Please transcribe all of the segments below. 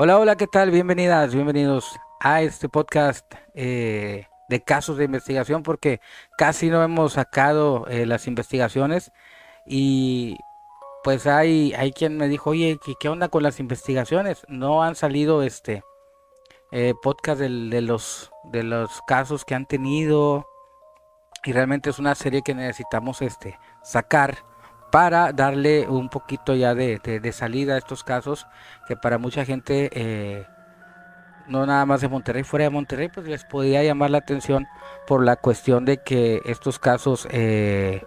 Hola, hola, ¿qué tal? Bienvenidas, bienvenidos a este podcast eh, de casos de investigación porque casi no hemos sacado eh, las investigaciones y pues hay, hay quien me dijo, oye, ¿qué, qué onda con las investigaciones? No han salido este eh, podcast de, los, de los casos que han tenido y realmente es una serie que necesitamos este, sacar para darle un poquito ya de, de- salida a estos casos que para mucha gente, eh, no nada más de Monterrey, fuera de Monterrey, pues les podía llamar la atención por la cuestión de que estos casos eh,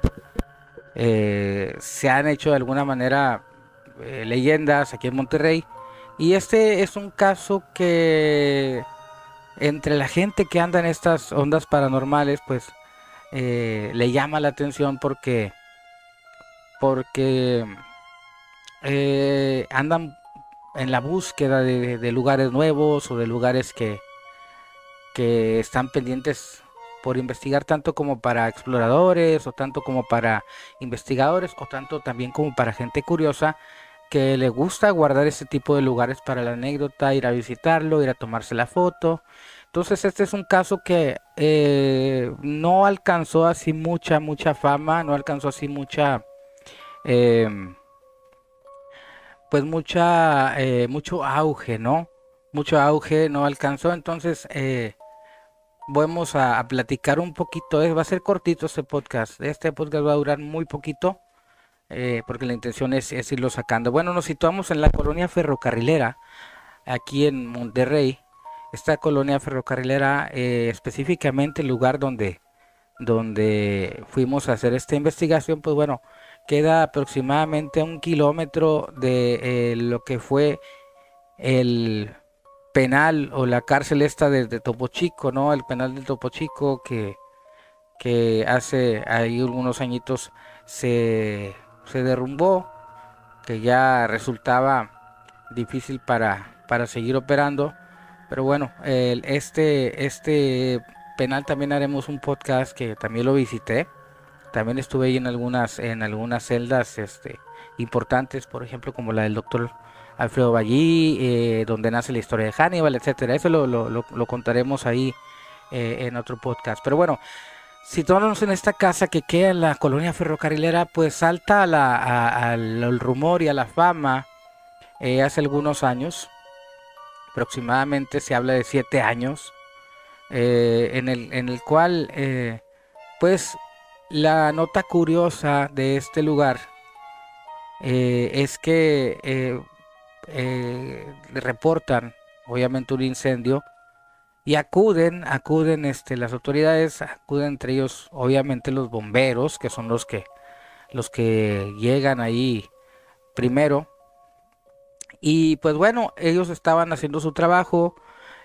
eh, se han hecho de alguna manera leyendas aquí en Monterrey. Y este es un caso que entre la gente que anda en estas ondas paranormales, pues le llama la atención porque, porque eh, andan en la búsqueda de, lugares nuevos o de lugares que, que están pendientes por investigar tanto como para exploradores o tanto como para investigadores o tanto también como para gente curiosa que le gusta guardar ese tipo de lugares para la anécdota, ir a visitarlo, ir a tomarse la foto. Entonces este es un caso que eh, no alcanzó así mucha, mucha fama, no alcanzó así mucha... em, pues mucha, eh, mucho auge, ¿no? Mucho auge no alcanzó, entonces eh, vamos a, platicar un poquito, va a ser cortito este podcast, este podcast va a durar muy poquito, eh, porque la intención es, irlo sacando. Bueno, nos situamos en la colonia ferrocarrilera, aquí en Monterrey, esta colonia ferrocarrilera, específicamente el lugar donde, donde fuimos a hacer esta investigación, pues bueno, queda aproximadamente a un kilómetro de eh, lo que fue el penal o la cárcel esta de, de Topo Chico, ¿no? El penal de Topo Chico que, hace ahí algunos añitos se, se derrumbó, que ya resultaba difícil para, para seguir operando. Pero bueno, el- este, este penal también haremos un podcast que también lo visité. También estuve ahí en algunas, en algunas celdas este, importantes, por ejemplo, como la del doctor Alfredo Ballí, eh, donde nace la historia de Hannibal, etcétera. Eso lo, lo- contaremos ahí eh, en otro podcast. Pero bueno, situándonos en esta casa que queda en la colonia ferrocarrilera, pues salta a la- a- al rumor y a la fama eh, hace algunos años, aproximadamente se habla de siete años, en el, en el cual, pues, la nota curiosa de este lugar eh, es que eh, eh, reportan, obviamente, un incendio y acuden, acuden, este, las autoridades, acuden entre ellos, obviamente, los bomberos, que son los que, los que llegan ahí primero. Y pues bueno, ellos estaban haciendo su trabajo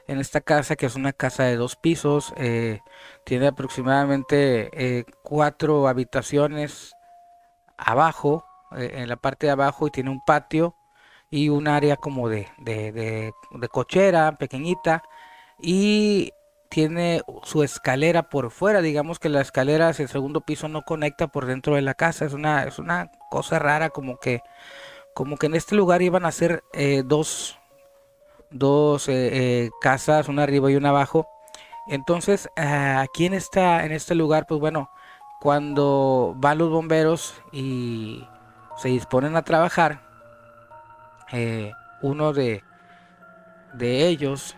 en esta casa, que es una casa de dos pisos, eh, tiene aproximadamente eh, cuatro habitaciones abajo, eh, en la parte de abajo, y tiene un patio y un área como de, de, de- de cochera pequeñita, y tiene su escalera por fuera, digamos que la escalera hacia el segundo piso no conecta por dentro de la casa, es una, es una cosa rara, como que, como que en este lugar iban a ser dos, dos eh, eh, casas, una arriba y una abajo. Entonces, ah, aquí en esta, en este lugar, pues bueno, cuando van los bomberos y se disponen a trabajar, eh, uno de, de ellos,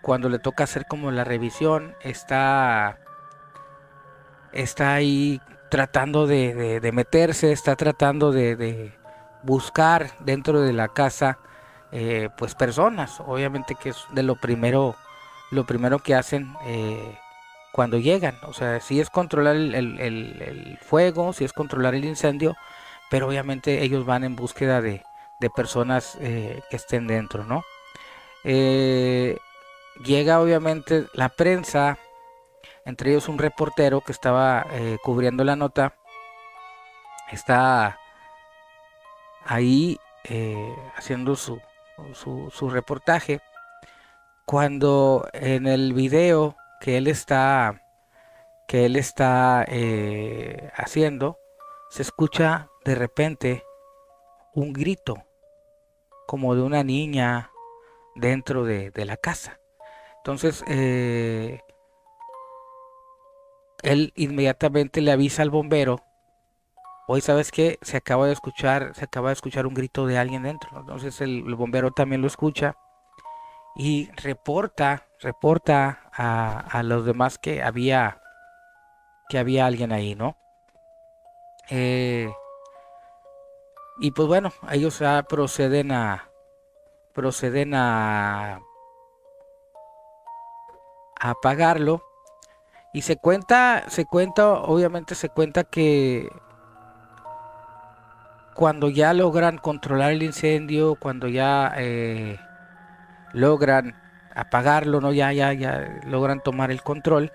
cuando le toca hacer como la revisión, está, está ahí tratando de, de- de meterse, está tratando de buscar dentro de la casa, eh, pues personas, obviamente que es de lo primero, lo primero que hacen eh, cuando llegan, o sea, si es controlar el, el- el- fuego, si es controlar el incendio, pero obviamente ellos van en búsqueda de, de personas eh, que estén dentro, ¿no? Llega obviamente la prensa, entre ellos un reportero que estaba cubriendo la nota, está ahí haciendo su, su, reportaje, cuando en el video que él está, que él está eh, haciendo, se escucha de repente un grito, como de una niña dentro de, la casa. Entonces, eh, él inmediatamente le avisa al bombero, hoy sabes que se acaba de escuchar, se acaba de escuchar un grito de alguien dentro. Entonces el, bombero también lo escucha y reporta, reporta a, los demás que había, que había alguien ahí, ¿no? Eh, y pues bueno, ellos ya proceden a, proceden a, a apagarlo y se cuenta, se cuenta, obviamente se cuenta que cuando ya logran controlar el incendio, cuando ya eh, logran apagarlo, no, ya, ya, ya logran tomar el control,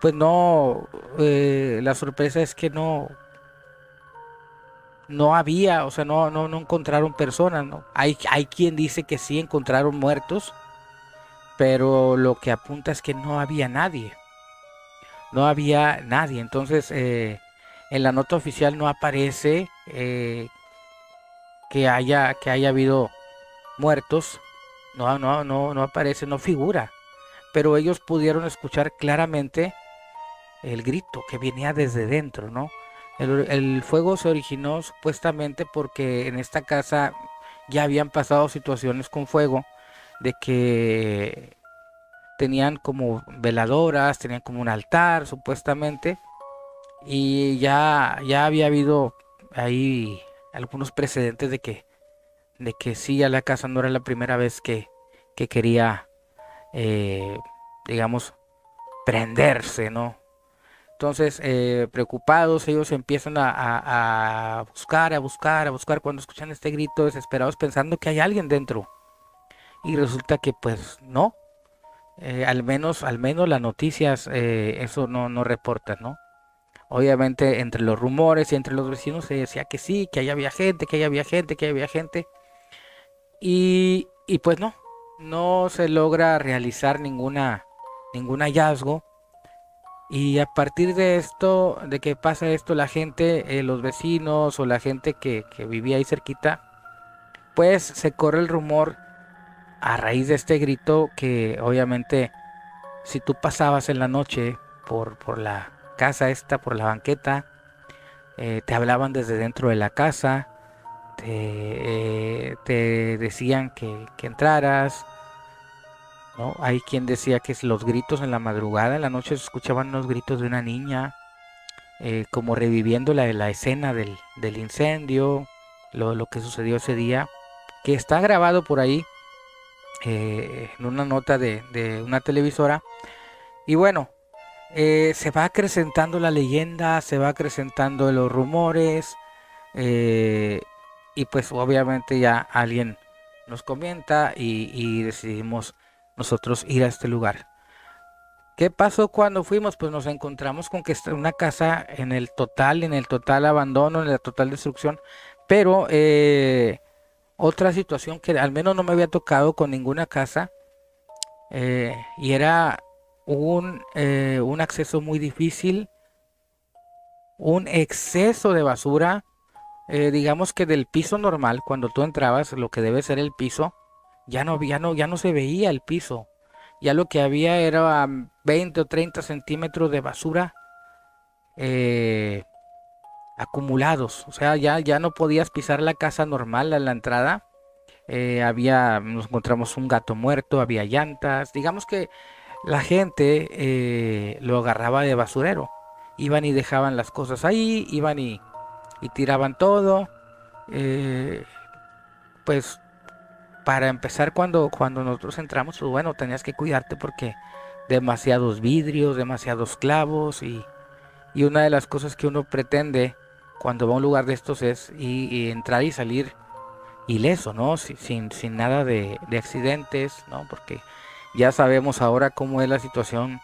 pues no, eh, la sorpresa es que no, no había, o sea, no, no, no encontraron personas. Hay, hay quien dice que sí encontraron muertos, pero lo que apunta es que no había nadie no había nadie. Entonces, eh, en la nota oficial no aparece eh, que, haya, que haya habido muertos. No, no, no, no aparece, no figura. Pero ellos pudieron escuchar claramente el grito que venía desde dentro, ¿no? El, el, fuego se originó supuestamente porque en esta casa ya habían pasado situaciones con fuego de que tenían como veladoras, tenían como un altar supuestamente y ya, ya había habido ahí algunos precedentes de que, de que sí, a la casa no era la primera vez que, que quería, eh, digamos, prenderse, ¿no? Entonces, eh, preocupados, ellos empiezan a, a, buscar, a buscar, a buscar cuando escuchan este grito, desesperados, pensando que hay alguien dentro. Y resulta que pues no, eh, al menos, al menos las noticias eh, eso no, no reportan, ¿no? Obviamente entre los rumores y entre los vecinos se decía que sí, que ahí había gente, que ahí había gente, que ahí había gente. Y, y pues no, no se logra realizar ninguna, ningún hallazgo. Y a partir de esto, de que pasa esto, la gente, eh, los vecinos o la gente que, que vivía ahí cerquita, pues se corre el rumor a raíz de este grito que obviamente si tú pasabas en la noche por, por la casa esta, por la banqueta, eh, te hablaban desde dentro de la casa, te, eh, decían que, entraras, ¿no? Hay quien decía que los gritos en la madrugada, en la noche se escuchaban los gritos de una niña, eh, como reviviendo la, la escena del, incendio, lo, lo que sucedió ese día, que está grabado por ahí en una nota de, una televisora. Y bueno, eh, se va acrecentando la leyenda, se va acrecentando los rumores. Eh, y pues obviamente ya alguien nos comenta y, decidimos nosotros ir a este lugar. ¿Qué pasó cuando fuimos? Pues nos encontramos con que está una casa en el total, en el total abandono, en la total destrucción. Pero otra situación que al menos no me había tocado con ninguna casa eh, y era un, eh, un acceso muy difícil, un exceso de basura, eh, digamos que del piso normal, cuando tú entrabas, lo que debe ser el piso, ya no, ya no, ya no se veía el piso. Ya lo que había era 20 o 30 centímetros de basura acumulados. O sea, ya, ya no podías pisar la casa normal a la entrada. Eh, había, nos encontramos un gato muerto, había llantas. Digamos que la gente eh, lo agarraba de basurero. Iban y dejaban las cosas ahí, iban y, tiraban todo. Eh, pues para empezar cuando, cuando nosotros entramos, pues bueno, tenías que cuidarte porque demasiados vidrios, demasiados clavos y, y una de las cosas que uno pretende cuando va a un lugar de estos es y, entrar y salir ileso, ¿no? Sin, sin nada de, accidentes, ¿no? Porque ya sabemos ahora cómo es la situación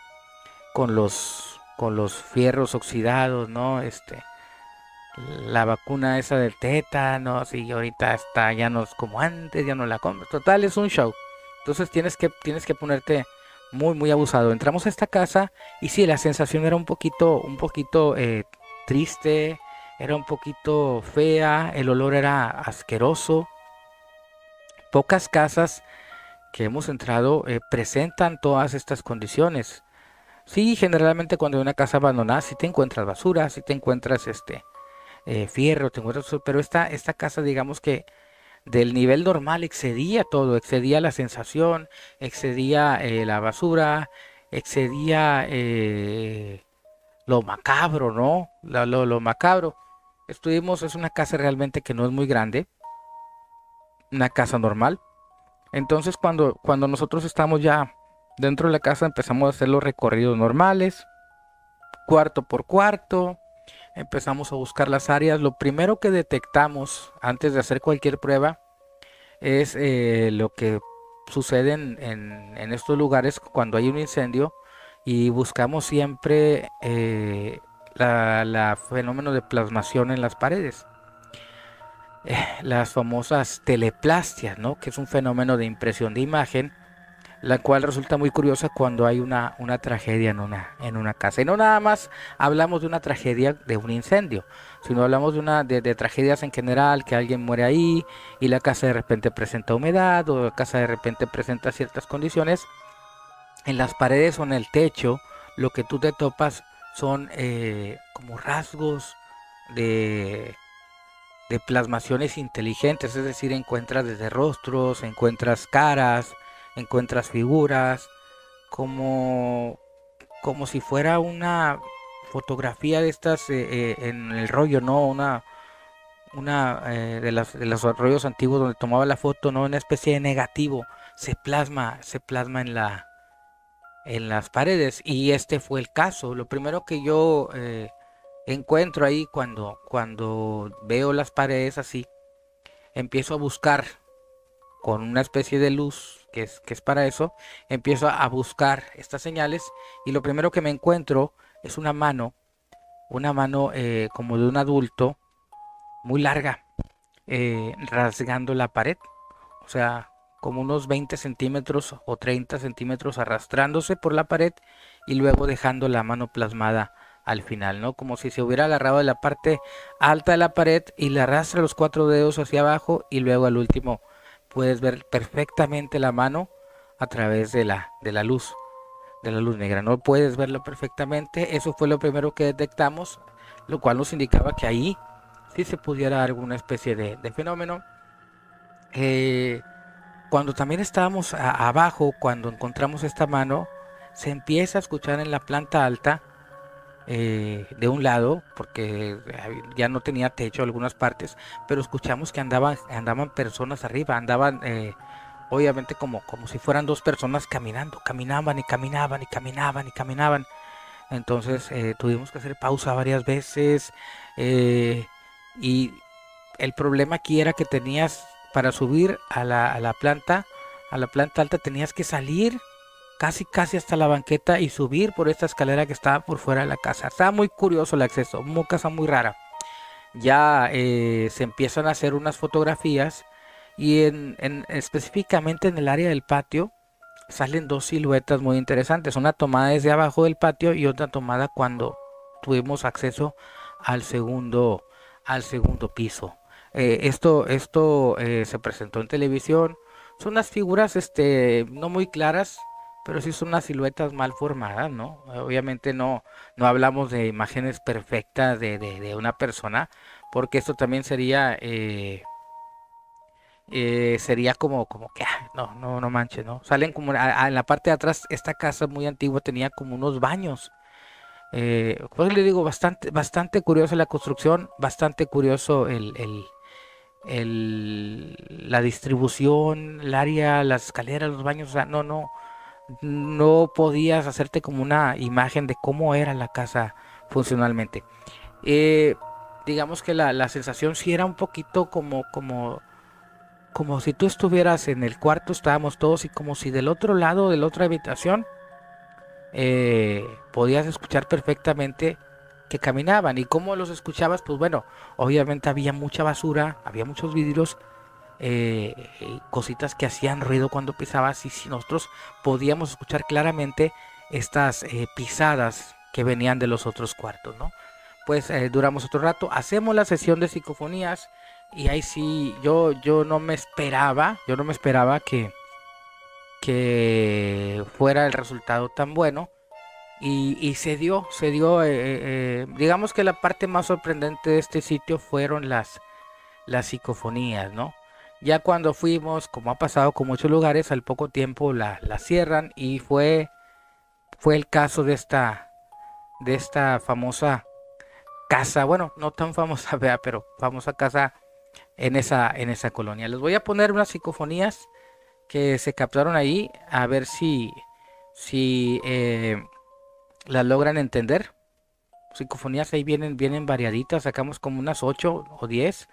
con los, con los fierros oxidados, ¿no? Este, la vacuna esa del tétano, y ahorita está, ya no es como antes, ya no la compro. Total, es un show. Entonces tienes que, tienes que ponerte muy, muy abusado. Entramos a esta casa y sí, la sensación era un poquito, un poquito eh, triste, era un poquito fea, el olor era asqueroso. pocas casas que hemos entrado eh, presentan todas estas condiciones. Sí, generalmente cuando hay una casa abandonada, si te encuentras basura, si te encuentras este eh, fierro, te encuentras, pero esta, esta casa, digamos que del nivel normal excedía todo, excedía la sensación, excedía eh, la basura, excedía lo macabro, ¿no? Lo, lo, macabro. Estuvimos, es una casa realmente que no es muy grande, una casa normal. Entonces cuando, cuando nosotros estamos ya dentro de la casa empezamos a hacer los recorridos normales, cuarto por cuarto, empezamos a buscar las áreas. Lo primero que detectamos antes de hacer cualquier prueba es eh, lo que sucede en, en, estos lugares cuando hay un incendio y buscamos siempre eh, la, fenómeno de plasmación en las paredes. Eh, las famosas teleplastias, ¿no? que es un fenómeno de impresión de imagen, la cual resulta muy curiosa cuando hay una, una tragedia en una, en una casa. Y no nada más hablamos de una tragedia de un incendio, sino hablamos de, una, de, tragedias en general, que alguien muere ahí y la casa de repente presenta humedad o la casa de repente presenta ciertas condiciones en las paredes o en el techo, lo que tú te topas son eh, como rasgos de, de plasmaciones inteligentes, es decir, encuentras desde rostros, encuentras caras, encuentras figuras, como, como si fuera una fotografía de estas eh, eh, en el rollo, ¿no? Una, una de, las, de los rollos antiguos donde tomaba la foto, ¿no? Una especie de negativo, se plasma, se plasma en la, en las paredes y este fue el caso. Lo primero que yo eh, encuentro ahí cuando, cuando veo las paredes así, empiezo a buscar con una especie de luz que es, que es para eso, empiezo a buscar estas señales y lo primero que me encuentro es una mano, una mano eh, como de un adulto, muy larga, eh, rasgando la pared. O sea, como unos 20 centímetros o 30 centímetros arrastrándose por la pared y luego dejando la mano plasmada al final, ¿no? Como si se hubiera agarrado de la parte alta de la pared y le arrastra los cuatro dedos hacia abajo y luego al último puedes ver perfectamente la mano a través de la, de la luz, de la luz negra. No puedes verlo perfectamente. Eso fue lo primero que detectamos, lo cual nos indicaba que ahí sí se pudiera dar alguna especie de, fenómeno. Eh, cuando también estábamos abajo, cuando encontramos esta mano, se empieza a escuchar en la planta alta eh, de un lado, porque ya no tenía techo algunas partes, pero escuchamos que andaban, andaban personas arriba, andaban eh, obviamente como, como si fueran dos personas caminando, caminaban y caminaban y caminaban y caminaban. Entonces eh, tuvimos que hacer pausa varias veces y el problema aquí era que tenías para subir a la, planta, a la planta alta tenías que salir casi casi hasta la banqueta y subir por esta escalera que estaba por fuera de la casa. Estaba muy curioso el acceso, una casa muy rara. Ya eh, se empiezan a hacer unas fotografías y en, específicamente en el área del patio salen dos siluetas muy interesantes. Una tomada desde abajo del patio y otra tomada cuando tuvimos acceso al segundo, al segundo piso. Eh, esto esto eh, se presentó en televisión. Son unas figuras este, no muy claras, pero sí son unas siluetas mal formadas, ¿no? Obviamente no, no hablamos de imágenes perfectas de, de, una persona, porque esto también sería... Eh, sería como como que ah, no no no manches no salen como en la parte de atrás esta casa muy antigua tenía como unos baños pues le digo bastante bastante curiosa la construcción bastante curioso el, el, la distribución, el área, las escaleras, los baños, o sea, no, no, no podías hacerte como una imagen de cómo era la casa funcionalmente. Eh, digamos que la, la, sensación sí era un poquito como, como, como si tú estuvieras en el cuarto, estábamos todos y como si del otro lado, de la otra habitación, eh, podías escuchar perfectamente que caminaban. ¿Y cómo los escuchabas? Pues bueno, obviamente había mucha basura, había muchos vidrios, eh, cositas que hacían ruido cuando pisabas y si nosotros podíamos escuchar claramente estas eh, pisadas que venían de los otros cuartos, ¿no? Pues eh, duramos otro rato, hacemos la sesión de psicofonías y ahí sí, yo, yo no me esperaba, yo no me esperaba que, que fuera el resultado tan bueno. Y, se dio, se dio, eh, eh, eh, digamos que la parte más sorprendente de este sitio fueron las, las psicofonías, ¿no? Ya cuando fuimos, como ha pasado con muchos lugares, al poco tiempo la, la cierran y fue, fue el caso de esta, de esta famosa casa, bueno, no tan famosa, vea, pero famosa casa en esa, en esa colonia. Les voy a poner unas psicofonías que se captaron ahí, a ver si, si eh, las logran entender. Psicofonías ahí vienen, vienen variaditas, sacamos como unas 8 o 10.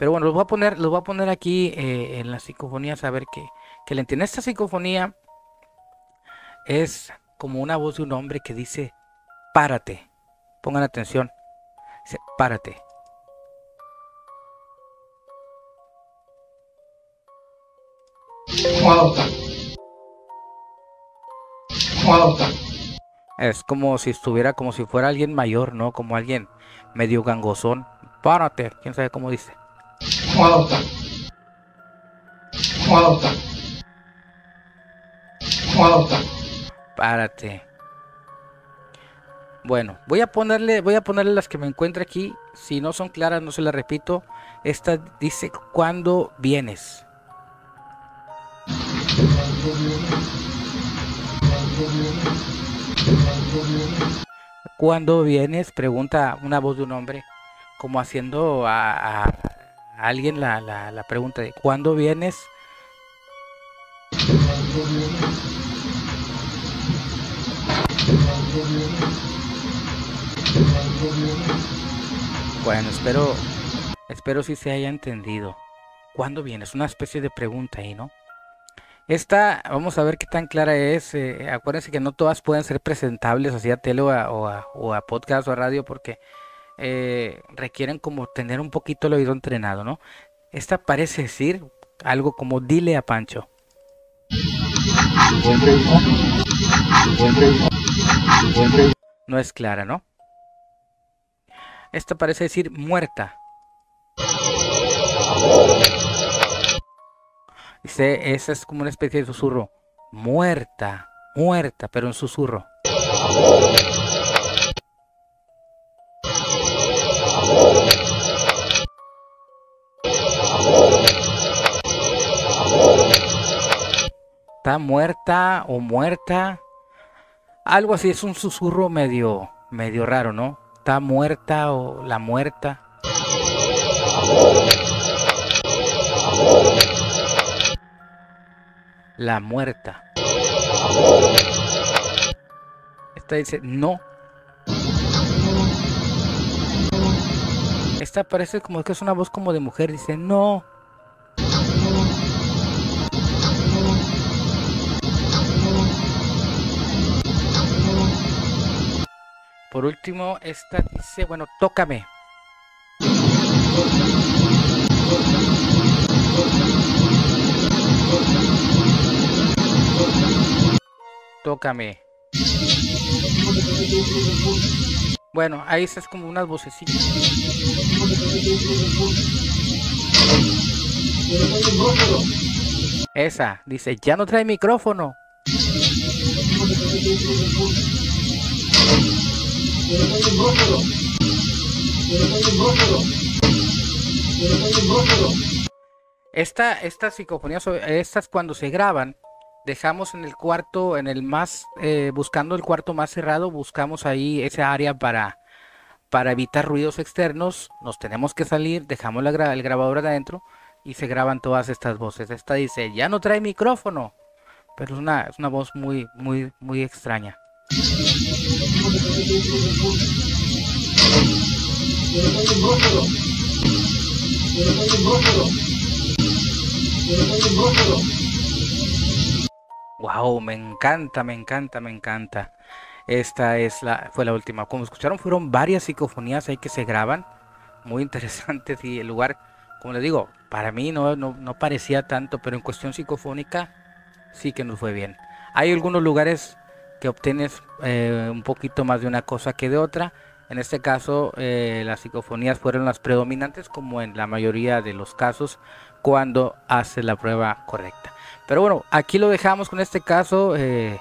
Pero bueno, los voy a poner, los voy a poner aquí eh, en las psicofonías a ver que, que le entienden. Esta psicofonía es como una voz de un hombre que dice, párate. Pongan atención. Dice, párate. Es como si estuviera, como si fuera alguien mayor, ¿no? Como alguien medio gangosón. Párate, quién sabe cómo dice. Párate. Bueno, voy a ponerle, voy a ponerle las que me encuentre aquí. Si no son claras, no se las repito. Esta dice cuándo vienes. ¿Cuándo vienes? Pregunta una voz de un hombre, como haciendo a, alguien la, la, pregunta de ¿cuándo vienes? Bueno, espero, espero si se haya entendido. ¿Cuándo vienes? Una especie de pregunta ahí, ¿no? Esta, vamos a ver qué tan clara es. Eh, acuérdense que no todas pueden ser presentables así a tele o a, podcast o a radio porque eh, requieren como tener un poquito el oído entrenado, ¿no? Esta parece decir algo como dile a Pancho. No es clara, ¿no? Esta parece decir muerta. Dice, esa es como una especie de susurro. Muerta, muerta, pero en susurro. Está muerta o muerta. Algo así, es un susurro medio, medio raro, ¿no? Está muerta o la muerta. la muerta. Esta dice no. Esta parece como que es una voz como de mujer, dice no. Por último, esta dice, bueno, tócame. Tócame. Bueno, ahí es como unas vocecitas. Esa, dice, ya no trae micrófono. Esta, estas psicofonías, estas cuando se graban, dejamos en el cuarto, en el más, eh, buscando el cuarto más cerrado, buscamos ahí esa área para, para evitar ruidos externos, nos tenemos que salir, dejamos el grabador adentro y se graban todas estas voces. Esta dice, ya no trae micrófono, pero es una, es una voz muy, muy, muy extraña. Wow, me encanta, me encanta, me encanta. Esta es la, fue la última. Como escucharon, fueron varias psicofonías ahí que se graban. Muy interesantes y el lugar, como les digo, para mí no, no, parecía tanto, pero en cuestión psicofónica sí que nos fue bien. Hay algunos lugares que obtienes eh, un poquito más de una cosa que de otra. En este caso, eh, las psicofonías fueron las predominantes, como en la mayoría de los casos, cuando hace la prueba correcta. Pero bueno, aquí lo dejamos con este caso eh,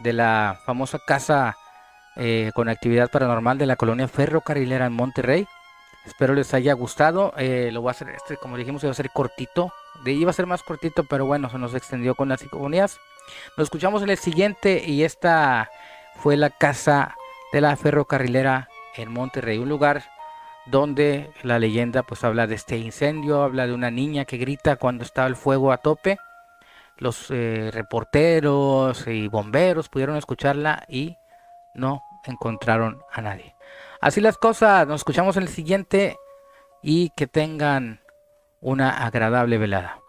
de la famosa casa con actividad paranormal de la colonia ferrocarrilera en Monterrey. Espero les haya gustado. lo voy a hacer, este, como dijimos, iba a ser cortito. De, iba a ser más cortito, pero bueno, se nos extendió con las psicofonías. Nos escuchamos en el siguiente y esta fue la casa de la ferrocarrilera en Monterrey, un lugar donde la leyenda pues habla de este incendio, habla de una niña que grita cuando estaba el fuego a tope. Los eh, reporteros y bomberos pudieron escucharla y no encontraron a nadie. Así las cosas, nos escuchamos en el siguiente y que tengan una agradable velada.